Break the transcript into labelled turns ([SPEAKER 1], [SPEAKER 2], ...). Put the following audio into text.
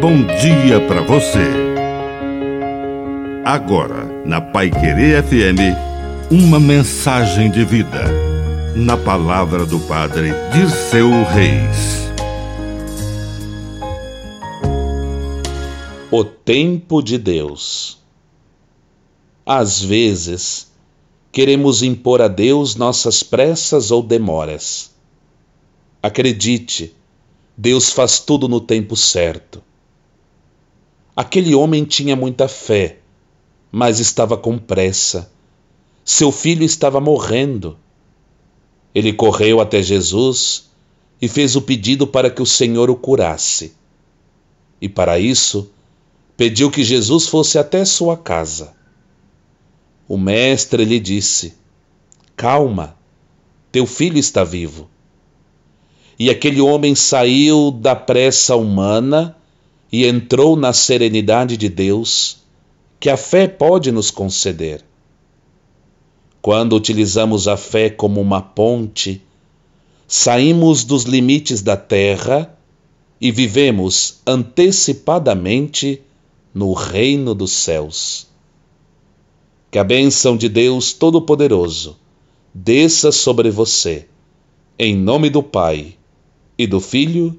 [SPEAKER 1] bom dia para você. Agora, na Pai Querer FM, uma mensagem de vida. Na palavra do Padre Dirceu Reis.
[SPEAKER 2] O tempo de Deus. Às vezes, queremos impor a Deus nossas pressas ou demoras. Acredite, Deus faz tudo no tempo certo. Aquele homem tinha muita fé, mas estava com pressa. Seu filho estava morrendo. Ele correu até Jesus e fez o pedido para que o Senhor o curasse. E para isso, pediu que Jesus fosse até sua casa. O mestre lhe disse: Calma, teu filho está vivo. E aquele homem saiu da pressa humana e entrou na serenidade de Deus, que a fé pode nos conceder. Quando utilizamos a fé como uma ponte, saímos dos limites da terra e vivemos antecipadamente no reino dos céus. Que a bênção de Deus Todo-Poderoso desça sobre você, em nome do Pai e do Filho